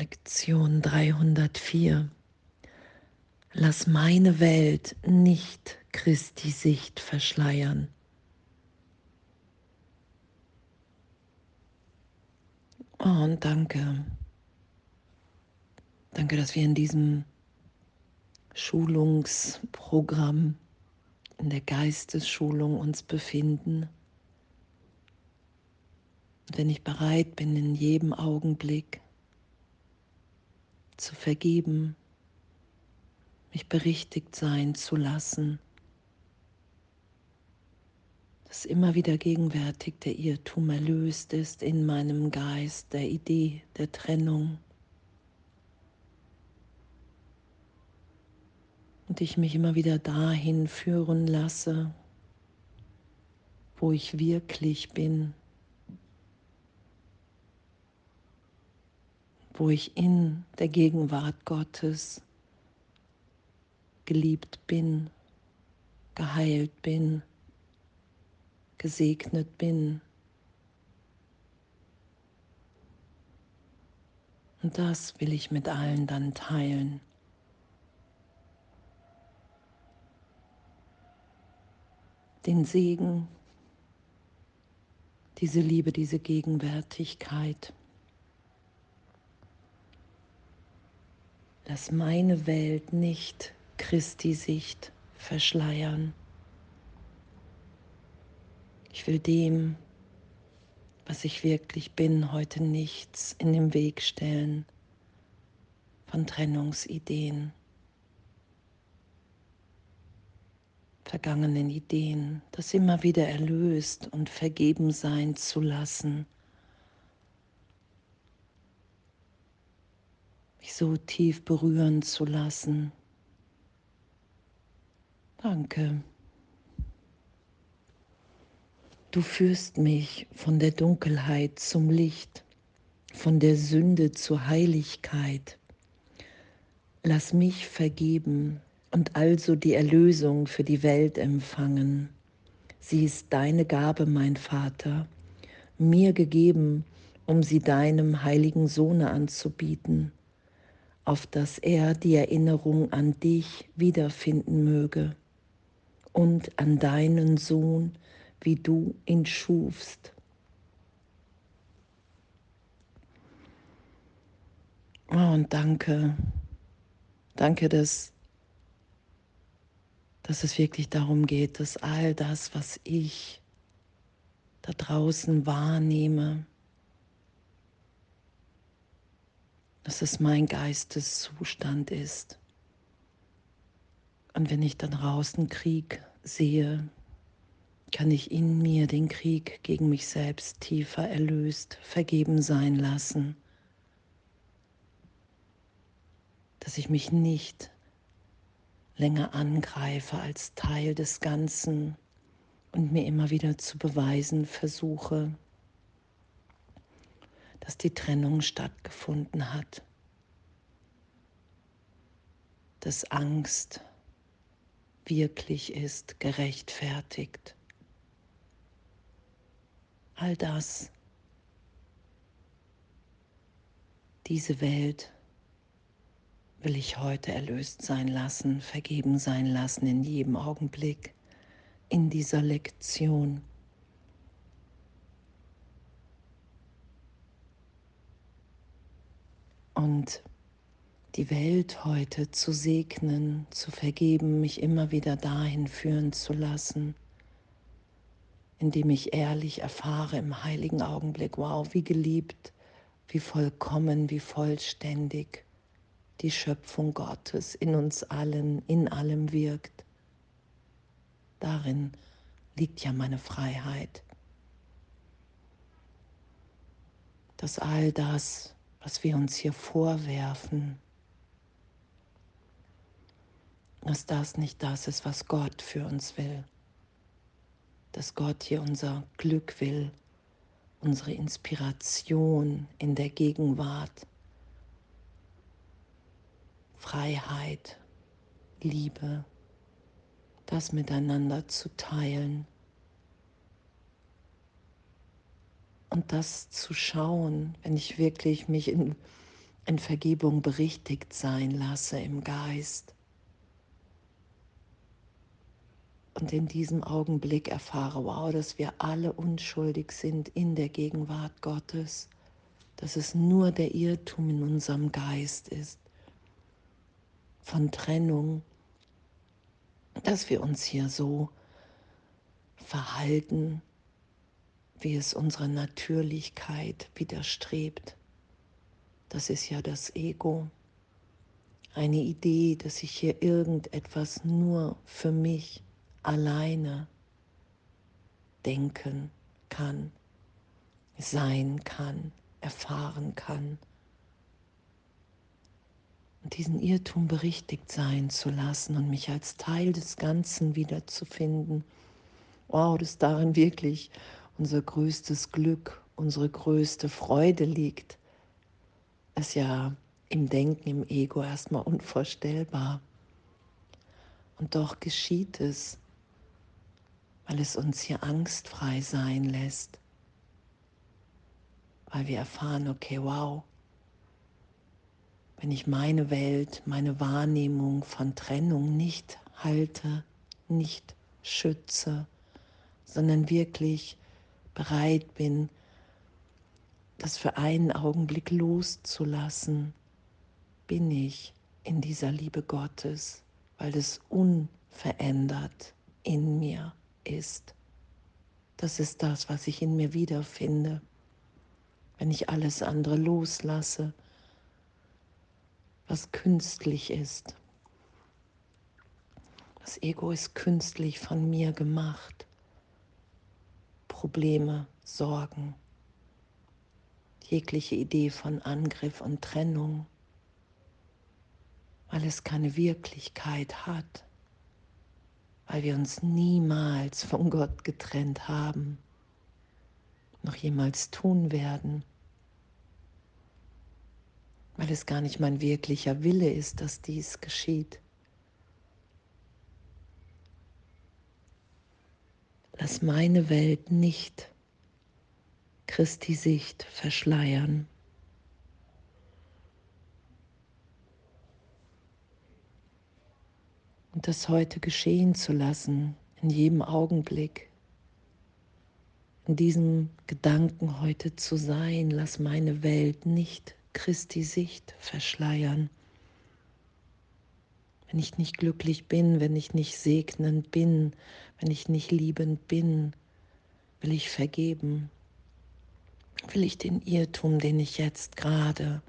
Lektion 304. Lass meine Welt nicht Christi Sicht verschleiern. Oh, und danke. Danke, dass wir in diesem Schulungsprogramm, in der Geistesschulung uns befinden. Wenn ich bereit bin, in jedem Augenblick zu vergeben, mich berichtigt sein zu lassen, dass immer wieder gegenwärtig der Irrtum erlöst ist in meinem Geist, der Idee der Trennung. Und ich mich immer wieder dahin führen lasse, wo ich wirklich bin. Wo ich in der Gegenwart Gottes geliebt bin, geheilt bin, gesegnet bin. Und das will ich mit allen dann teilen. Den Segen, diese Liebe, diese Gegenwärtigkeit. Lass meine Welt nicht Christi Sicht verschleiern. Ich will dem, was ich wirklich bin, heute nichts in den Weg stellen von Trennungsideen, vergangenen Ideen, das immer wieder erlöst und vergeben sein zu lassen so tief berühren zu lassen. Danke. Du führst mich von der Dunkelheit zum Licht, von der Sünde zur Heiligkeit. Lass mich vergeben und also die Erlösung für die Welt empfangen. Sie ist deine Gabe, mein Vater, mir gegeben, um sie deinem heiligen Sohne anzubieten auf dass er die Erinnerung an dich wiederfinden möge und an deinen Sohn, wie du ihn schufst. Oh, und danke, danke, dass, dass es wirklich darum geht, dass all das, was ich da draußen wahrnehme, dass es mein Geisteszustand ist. Und wenn ich dann draußen Krieg sehe, kann ich in mir den Krieg gegen mich selbst tiefer erlöst, vergeben sein lassen. Dass ich mich nicht länger angreife als Teil des Ganzen und mir immer wieder zu beweisen versuche, dass die Trennung stattgefunden hat, dass Angst wirklich ist, gerechtfertigt. All das, diese Welt will ich heute erlöst sein lassen, vergeben sein lassen in jedem Augenblick, in dieser Lektion. Und die Welt heute zu segnen, zu vergeben, mich immer wieder dahin führen zu lassen, indem ich ehrlich erfahre im heiligen Augenblick, wow, wie geliebt, wie vollkommen, wie vollständig die Schöpfung Gottes in uns allen, in allem wirkt. Darin liegt ja meine Freiheit. Dass all das, was wir uns hier vorwerfen, dass das nicht das ist, was Gott für uns will. Dass Gott hier unser Glück will, unsere Inspiration in der Gegenwart, Freiheit, Liebe, das miteinander zu teilen. Und das zu schauen, wenn ich wirklich mich in, in Vergebung berichtigt sein lasse im Geist. Und in diesem Augenblick erfahre, wow, dass wir alle unschuldig sind in der Gegenwart Gottes, dass es nur der Irrtum in unserem Geist ist, von Trennung, dass wir uns hier so verhalten, wie es unserer Natürlichkeit widerstrebt. Das ist ja das Ego. Eine Idee, dass ich hier irgendetwas nur für mich alleine denken kann, sein kann, erfahren kann. Und diesen Irrtum berichtigt sein zu lassen und mich als Teil des Ganzen wiederzufinden. Wow, dass darin wirklich unser größtes Glück, unsere größte Freude liegt, ist ja im Denken, im Ego erstmal unvorstellbar. Und doch geschieht es, weil es uns hier angstfrei sein lässt, weil wir erfahren, okay, wow, wenn ich meine Welt, meine Wahrnehmung von Trennung nicht halte, nicht schütze, sondern wirklich bereit bin, das für einen Augenblick loszulassen, bin ich in dieser Liebe Gottes, weil es unverändert in mir ist. Das ist das, was ich in mir wiederfinde, wenn ich alles andere loslasse, was künstlich ist. Das Ego ist künstlich von mir gemacht. Probleme, Sorgen, jegliche Idee von Angriff und Trennung, weil es keine Wirklichkeit hat, weil wir uns niemals von Gott getrennt haben, noch jemals tun werden, weil es gar nicht mein wirklicher Wille ist, dass dies geschieht. Lass meine Welt nicht Christi Sicht verschleiern. Und das heute geschehen zu lassen, in jedem Augenblick, in diesem Gedanken heute zu sein, lass meine Welt nicht Christi Sicht verschleiern. Wenn ich nicht glücklich bin, wenn ich nicht segnend bin, wenn ich nicht liebend bin, will ich vergeben. Will ich den Irrtum, den ich jetzt gerade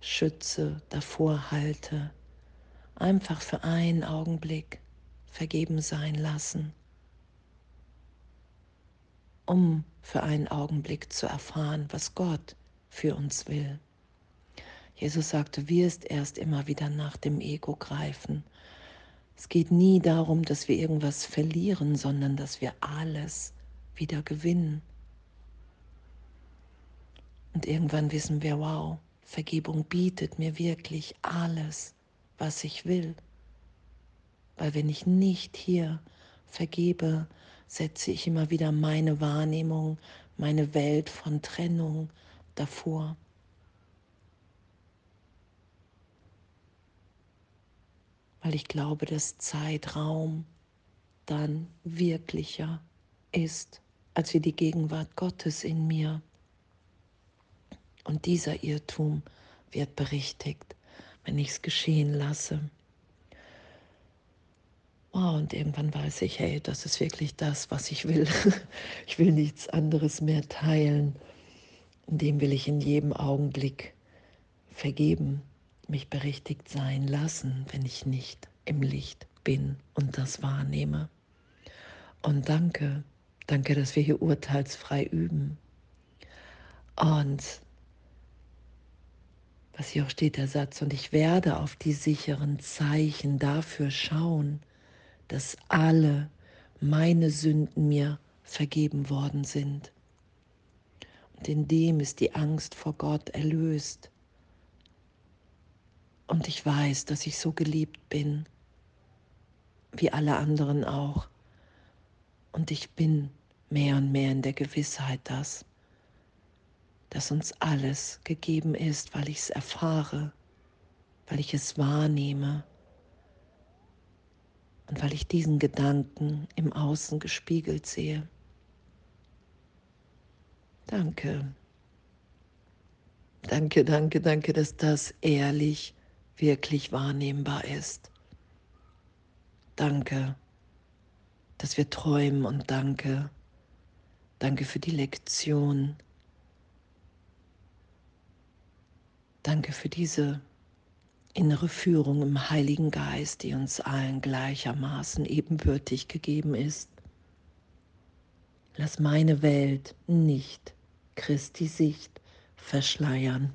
schütze, davor halte, einfach für einen Augenblick vergeben sein lassen, um für einen Augenblick zu erfahren, was Gott für uns will. Jesus sagte, wirst erst immer wieder nach dem Ego greifen. Es geht nie darum, dass wir irgendwas verlieren, sondern dass wir alles wieder gewinnen. Und irgendwann wissen wir, wow, Vergebung bietet mir wirklich alles, was ich will. Weil wenn ich nicht hier vergebe, setze ich immer wieder meine Wahrnehmung, meine Welt von Trennung davor. Weil ich glaube, dass Zeitraum dann wirklicher ist als wie die Gegenwart Gottes in mir. Und dieser Irrtum wird berichtigt, wenn ich es geschehen lasse. Oh, und irgendwann weiß ich, hey, das ist wirklich das, was ich will. Ich will nichts anderes mehr teilen. Dem will ich in jedem Augenblick vergeben, mich berichtigt sein lassen, wenn ich nicht im Licht bin und das wahrnehme. Und danke, danke, dass wir hier urteilsfrei üben. Und was hier auch steht, der Satz, und ich werde auf die sicheren Zeichen dafür schauen, dass alle meine Sünden mir vergeben worden sind. Und in dem ist die Angst vor Gott erlöst. Und ich weiß, dass ich so geliebt bin, wie alle anderen auch. Und ich bin mehr und mehr in der Gewissheit, dass dass uns alles gegeben ist, weil ich es erfahre, weil ich es wahrnehme und weil ich diesen Gedanken im Außen gespiegelt sehe. Danke. Danke, danke, danke, dass das ehrlich, wirklich wahrnehmbar ist. Danke, dass wir träumen und danke. Danke für die Lektion. Danke für diese innere Führung im Heiligen Geist, die uns allen gleichermaßen ebenbürtig gegeben ist. Lass meine Welt nicht Christi Sicht verschleiern.